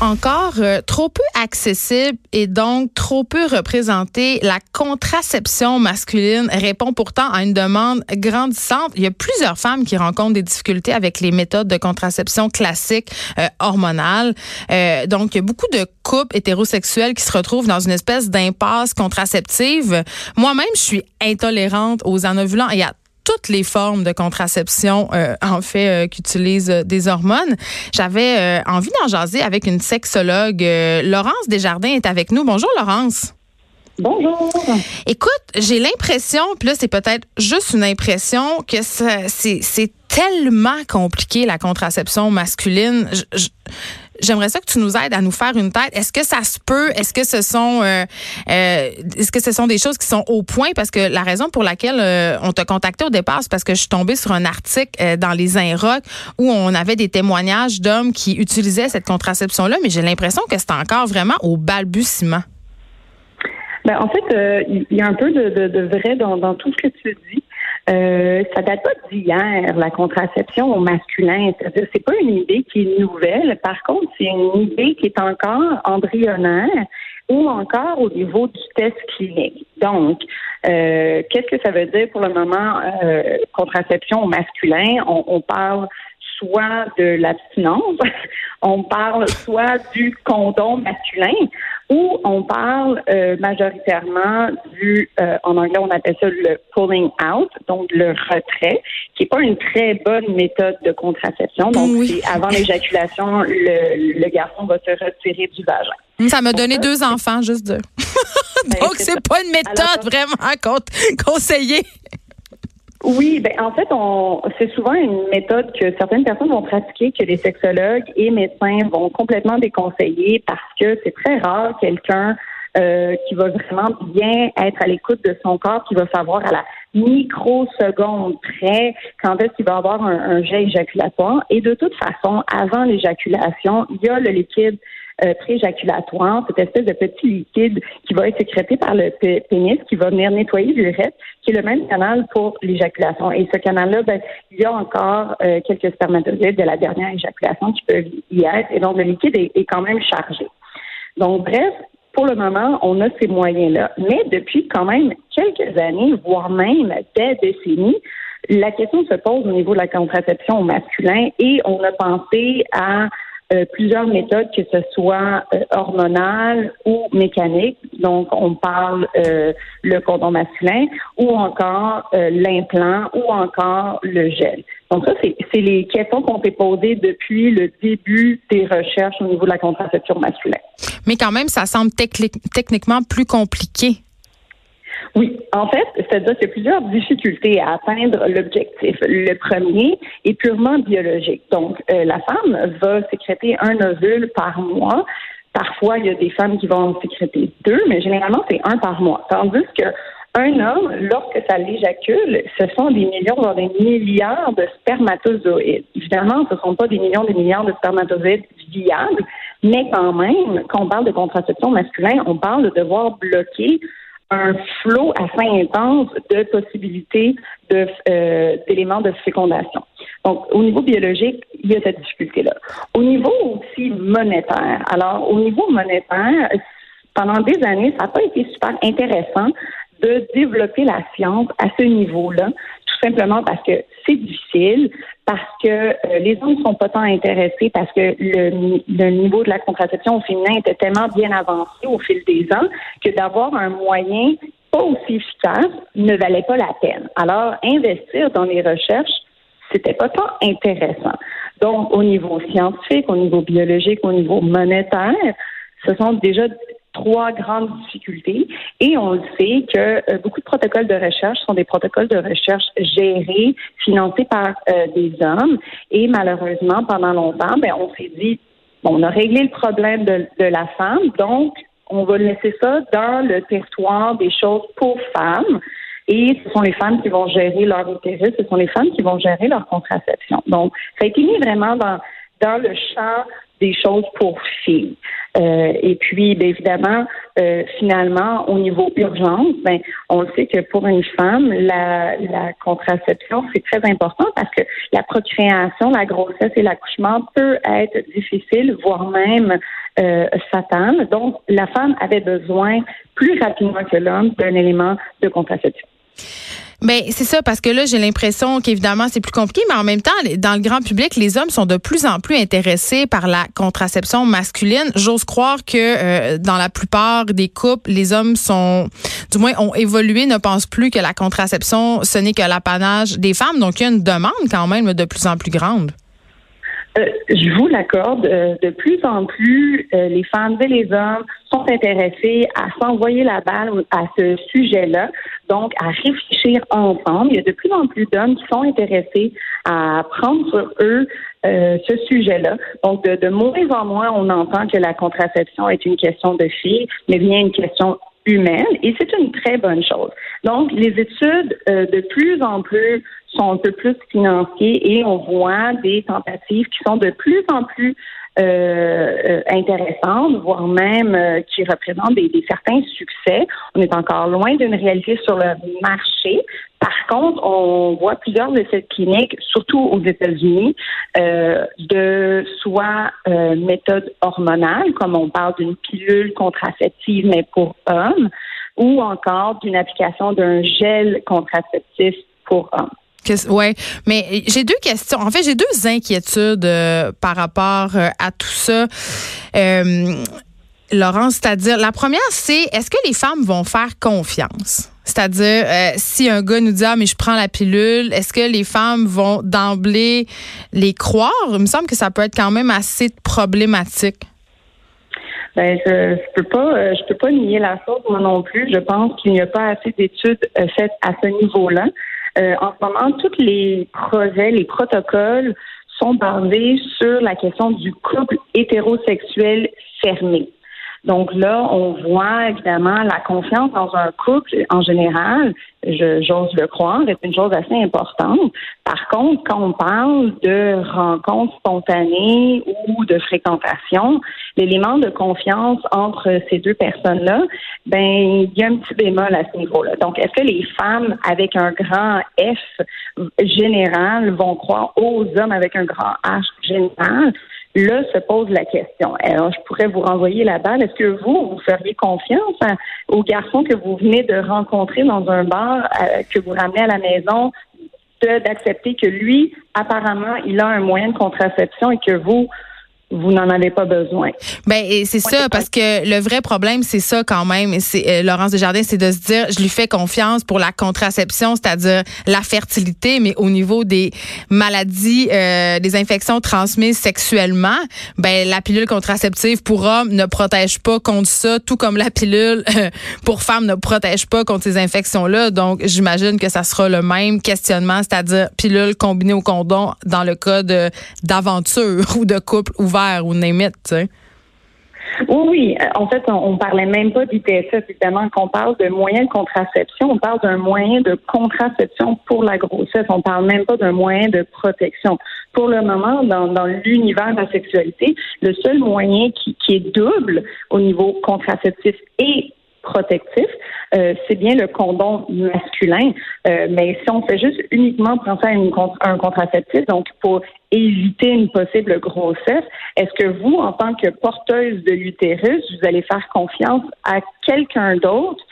Encore euh, trop peu accessible et donc trop peu représentée. La contraception masculine répond pourtant à une demande grandissante. Il y a plusieurs femmes qui rencontrent des difficultés avec les méthodes de contraception classiques euh, hormonales. Euh, donc, il y a beaucoup de couples hétérosexuels qui se retrouvent dans une espèce d'impasse contraceptive. Moi-même, je suis intolérante aux anovulants et à toutes les formes de contraception, euh, en fait, euh, qui utilisent euh, des hormones. J'avais euh, envie d'en jaser avec une sexologue. Laurence Desjardins est avec nous. Bonjour, Laurence. Bonjour. Écoute, j'ai l'impression, puis là, c'est peut-être juste une impression, que c'est c'est tellement compliqué, la contraception masculine. Je- je- J'aimerais ça que tu nous aides à nous faire une tête. Est-ce que ça se peut? Est-ce que ce sont euh, euh, est-ce que ce sont des choses qui sont au point? Parce que la raison pour laquelle euh, on t'a contacté au départ, c'est parce que je suis tombée sur un article dans les Inrocks où on avait des témoignages d'hommes qui utilisaient cette contraception-là, mais j'ai l'impression que c'est encore vraiment au balbutiement. Ben, en fait, il y a un peu de, vrai dans tout ce que tu dis. Euh, ça date pas d'hier, la contraception au masculin. C'est-à-dire, c'est pas une idée qui est nouvelle. Par contre, c'est une idée qui est encore embryonnaire ou encore au niveau du test clinique. Donc, euh, qu'est-ce que ça veut dire pour le moment euh, contraception au masculin? On, on parle soit de l'abstinence, on parle soit du condom masculin, ou on parle euh, majoritairement du, euh, en anglais on appelle ça le pulling out, donc le retrait, qui est pas une très bonne méthode de contraception. Donc Oui. c'est avant l'éjaculation, le, le garçon va se retirer du vagin. Ça m'a donné deux enfants, juste deux. Donc, c'est pas une méthode Alors- vraiment con- conseillée. Oui, ben en fait, on c'est souvent une méthode que certaines personnes vont pratiquer, que les sexologues et médecins vont complètement déconseiller parce que c'est très rare quelqu'un euh, qui va vraiment bien être à l'écoute de son corps, qui va savoir à la microseconde près quand est-ce qu'il va avoir un, un jet éjaculatoire. Et de toute façon, avant l'éjaculation, il y a le liquide euh, pré-éjaculatoire, cette espèce de petit liquide qui va être sécrété par le pénis, qui va venir nettoyer l'urètre, qui est le même canal pour l'éjaculation. Et ce canal-là, ben, il y a encore euh, quelques spermatozoïdes de la dernière éjaculation qui peuvent y être, et donc le liquide est, est quand même chargé. Donc, bref, pour le moment, on a ces moyens-là. Mais depuis quand même quelques années, voire même des décennies, la question se pose au niveau de la contraception au masculin et on a pensé à euh, plusieurs méthodes, que ce soit euh, hormonales ou mécaniques. Donc, on parle euh, le condom masculin ou encore euh, l'implant ou encore le gel. Donc, ça, c'est les questions qu'on s'est posées depuis le début des recherches au niveau de la contraception masculine. Mais quand même, ça semble techniquement plus compliqué. Oui, en fait, c'est-à-dire qu'il y a plusieurs difficultés à atteindre l'objectif. Le premier est purement biologique. Donc, euh, la femme va sécréter un ovule par mois. Parfois, il y a des femmes qui vont en sécréter deux, mais généralement, c'est un par mois. Tandis que un homme, lorsque ça l'éjacule, ce sont des millions, voire des milliards de spermatozoïdes. Évidemment, ce ne sont pas des millions, des milliards de spermatozoïdes viables, mais quand même, quand on parle de contraception masculin, on parle de devoir bloquer un flot assez intense de possibilités euh, d'éléments de fécondation. Donc, au niveau biologique, il y a cette difficulté-là. Au niveau aussi monétaire, alors au niveau monétaire, pendant des années, ça n'a pas été super intéressant de développer la science à ce niveau-là, tout simplement parce que c'est difficile, parce que euh, les hommes ne sont pas tant intéressés, parce que le, niveau de la contraception au féminin était tellement bien avancé au fil des ans que d'avoir un moyen pas aussi efficace ne valait pas la peine. Alors, investir dans les recherches, c'était pas tant intéressant. Donc, au niveau scientifique, au niveau biologique, au niveau monétaire, ce sont déjà trois grandes difficultés et on le sait que euh, beaucoup de protocoles de recherche sont des protocoles de recherche gérés, financés par euh, des hommes et malheureusement pendant longtemps, ben on s'est dit bon, on a réglé le problème de, la femme, donc on va laisser ça dans le territoire des choses pour femmes. Et ce sont les femmes qui vont gérer leur utérus, ce sont les femmes qui vont gérer leur contraception. Donc, ça a été mis vraiment dans, dans le champ des choses pour filles. Euh, et puis, bien évidemment, euh, finalement, au niveau urgence, ben, on sait que pour une femme, la, la contraception, c'est très important parce que la procréation, la grossesse et l'accouchement peut être difficile, voire même euh, fatale. Donc, la femme avait besoin plus rapidement que l'homme d'un élément de contraception. Ben c'est ça parce que là j'ai l'impression qu'évidemment c'est plus compliqué, mais en même temps dans le grand public les hommes sont de plus en plus intéressés par la contraception masculine. J'ose croire que euh, dans la plupart des couples les hommes sont, du moins ont évolué, ne pensent plus que la contraception ce n'est que l'apanage des femmes. Donc il y a une demande quand même de plus en plus grande. Euh, je vous l'accorde, euh, de plus en plus, euh, les femmes et les hommes sont intéressés à s'envoyer la balle à ce sujet-là, donc à réfléchir ensemble. Il y a de plus en plus d'hommes qui sont intéressés à prendre sur eux ce sujet-là. Donc, de, moins en moins, on entend que la contraception est une question de filles, mais bien une question humaine, et c'est une très bonne chose. Donc, les études de plus en plus sont un peu plus financiers et on voit des tentatives qui sont de plus en plus euh, euh intéressantes, voire même euh, qui représentent des, certains succès. On est encore loin d'une réalité sur le marché. Par contre, on voit plusieurs de ces cliniques, surtout aux États-Unis, euh, de soit euh, méthode hormonale, comme on parle d'une pilule contraceptive, mais pour hommes, ou encore d'une application d'un gel contraceptif pour hommes. Ouais, mais j'ai deux questions. En fait, j'ai deux inquiétudes euh, par rapport euh, à tout ça. Euh, Laurence, c'est-à-dire, la première, c'est est-ce que les femmes vont faire confiance? C'est-à-dire, si un gars nous dit ah mais je prends la pilule, est-ce que les femmes vont d'emblée les croire? Il me semble que ça peut être quand même assez problématique. Ben, je, je peux pas, je peux pas nier la chose moi non plus. Je pense qu'il n'y a pas assez d'études faites à ce niveau-là. Euh, en ce moment, tous les projets, les protocoles sont basés sur la question du couple hétérosexuel fermé. Donc là, on voit évidemment la confiance dans un couple en général, j'ose le croire, est une chose assez importante. Par contre, quand on parle de rencontres spontanées ou de fréquentation, l'élément de confiance entre ces deux personnes-là, ben il y a un petit bémol à ce niveau-là. Donc, est-ce que les femmes avec un grand F général vont croire aux hommes avec un grand H général? Là se pose la question. Alors, je pourrais vous renvoyer la balle. Est-ce que vous, vous feriez confiance au garçon que vous venez de rencontrer dans un bar, euh, que vous ramenez à la maison, d'accepter que lui, apparemment, il a un moyen de contraception et que vous, vous n'en avez pas besoin. Ben c'est ça parce que le vrai problème c'est ça quand même c'est euh, Laurence Desjardins c'est de se dire je lui fais confiance pour la contraception c'est-à-dire la fertilité mais au niveau des maladies euh, des infections transmises sexuellement ben la pilule contraceptive pour hommes ne protège pas contre ça tout comme la pilule euh, pour femmes ne protège pas contre ces infections là donc j'imagine que ça sera le même questionnement c'est-à-dire pilule combinée au condom dans le cas de d'aventure ou de couple ouvert ou Oui, oui. En fait, on, ne parlait même pas d'ITSS, évidemment. Quand on parle de moyens de contraception, on parle d'un moyen de contraception pour la grossesse. On parle même pas d'un moyen de protection. Pour le moment, dans, l'univers de la sexualité, le seul moyen qui, qui est double au niveau contraceptif et protectif, euh, c'est bien le condom masculin. Euh, mais si on fait juste uniquement penser à un contraceptif, donc pour éviter une possible grossesse, est-ce que vous, en tant que porteuse de l'utérus, vous allez faire confiance à quelqu'un d'autre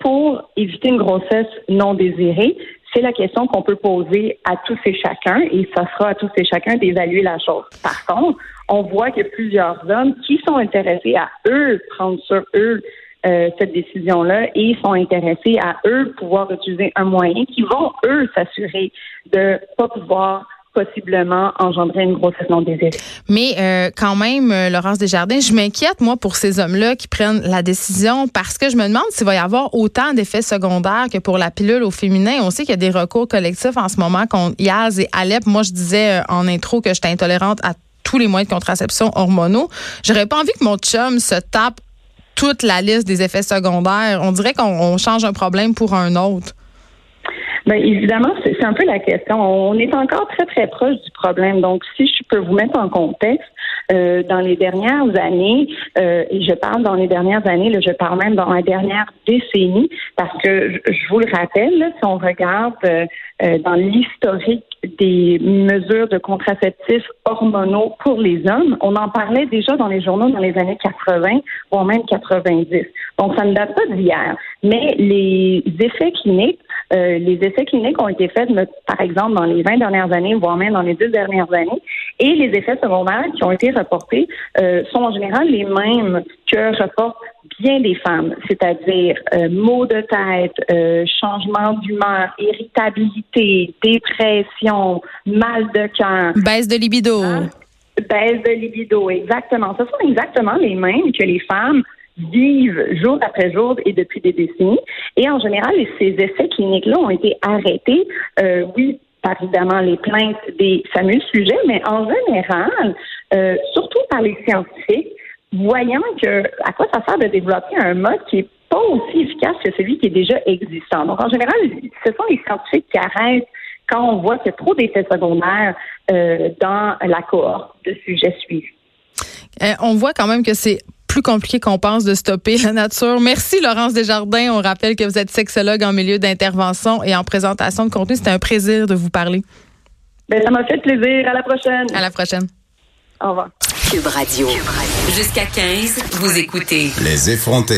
pour éviter une grossesse non désirée? C'est la question qu'on peut poser à tous et chacun, et ça sera à tous et chacun d'évaluer la chose. Par contre, on voit a plusieurs hommes qui sont intéressés à eux prendre sur eux euh, cette décision-là et sont intéressés à eux pouvoir utiliser un moyen qui vont eux s'assurer de pas pouvoir possiblement engendrer une grossesse non désirée. Mais euh, quand même, euh, Laurence Desjardins, je m'inquiète, moi, pour ces hommes-là qui prennent la décision parce que je me demande s'il va y avoir autant d'effets secondaires que pour la pilule au féminin. On sait qu'il y a des recours collectifs en ce moment contre Yaz et Alep. Moi, je disais en intro que j'étais intolérante à tous les moyens de contraception hormonaux. J'aurais pas envie que mon chum se tape toute la liste des effets secondaires. On dirait qu'on change un problème pour un autre. Bien, évidemment, c'est un peu la question. On est encore très, très proche du problème. Donc, si je peux vous mettre en contexte, euh, dans les dernières années, euh, et je parle dans les dernières années, je parle même dans la dernière décennie, parce que je, vous le rappelle, si on regarde euh, dans l'historique des mesures de contraceptifs hormonaux pour les hommes, on en parlait déjà dans les journaux dans les années 80, voire même 90. Donc, ça ne date pas d'hier. Mais les effets cliniques, euh, les essais cliniques ont été faits, par exemple, dans les 20 dernières années, voire même dans les 10 dernières années, et les effets secondaires qui ont été reportés euh, sont en général les mêmes que reportent bien des femmes, c'est-à-dire euh, maux de tête, euh, changement d'humeur, irritabilité, dépression, mal de cœur. Baisse de libido. Hein? Baisse de libido, exactement. Ce sont exactement les mêmes que les femmes vivent jour après jour et depuis des décennies. Et en général, ces essais cliniques-là ont été arrêtés, euh, oui, par évidemment les plaintes des fameux sujets, mais en général, euh, surtout par les scientifiques, voyant que à quoi ça sert de développer un mode qui est pas aussi efficace que celui qui est déjà existant. Donc, en général, ce sont les scientifiques qui arrêtent quand on voit qu'il y a trop d'effets secondaires euh, dans la cohorte de sujets suivis. On voit quand même que c'est plus compliqué qu'on pense de stopper la nature. Merci Laurence Desjardins. On rappelle que vous êtes sexologue en milieu d'intervention et en présentation de contenu. C'était un plaisir de vous parler. Ben, ça m'a fait plaisir. À la prochaine. À la prochaine. Au revoir. Cube Radio. Jusqu'à 15, vous écoutez. Les effrontés.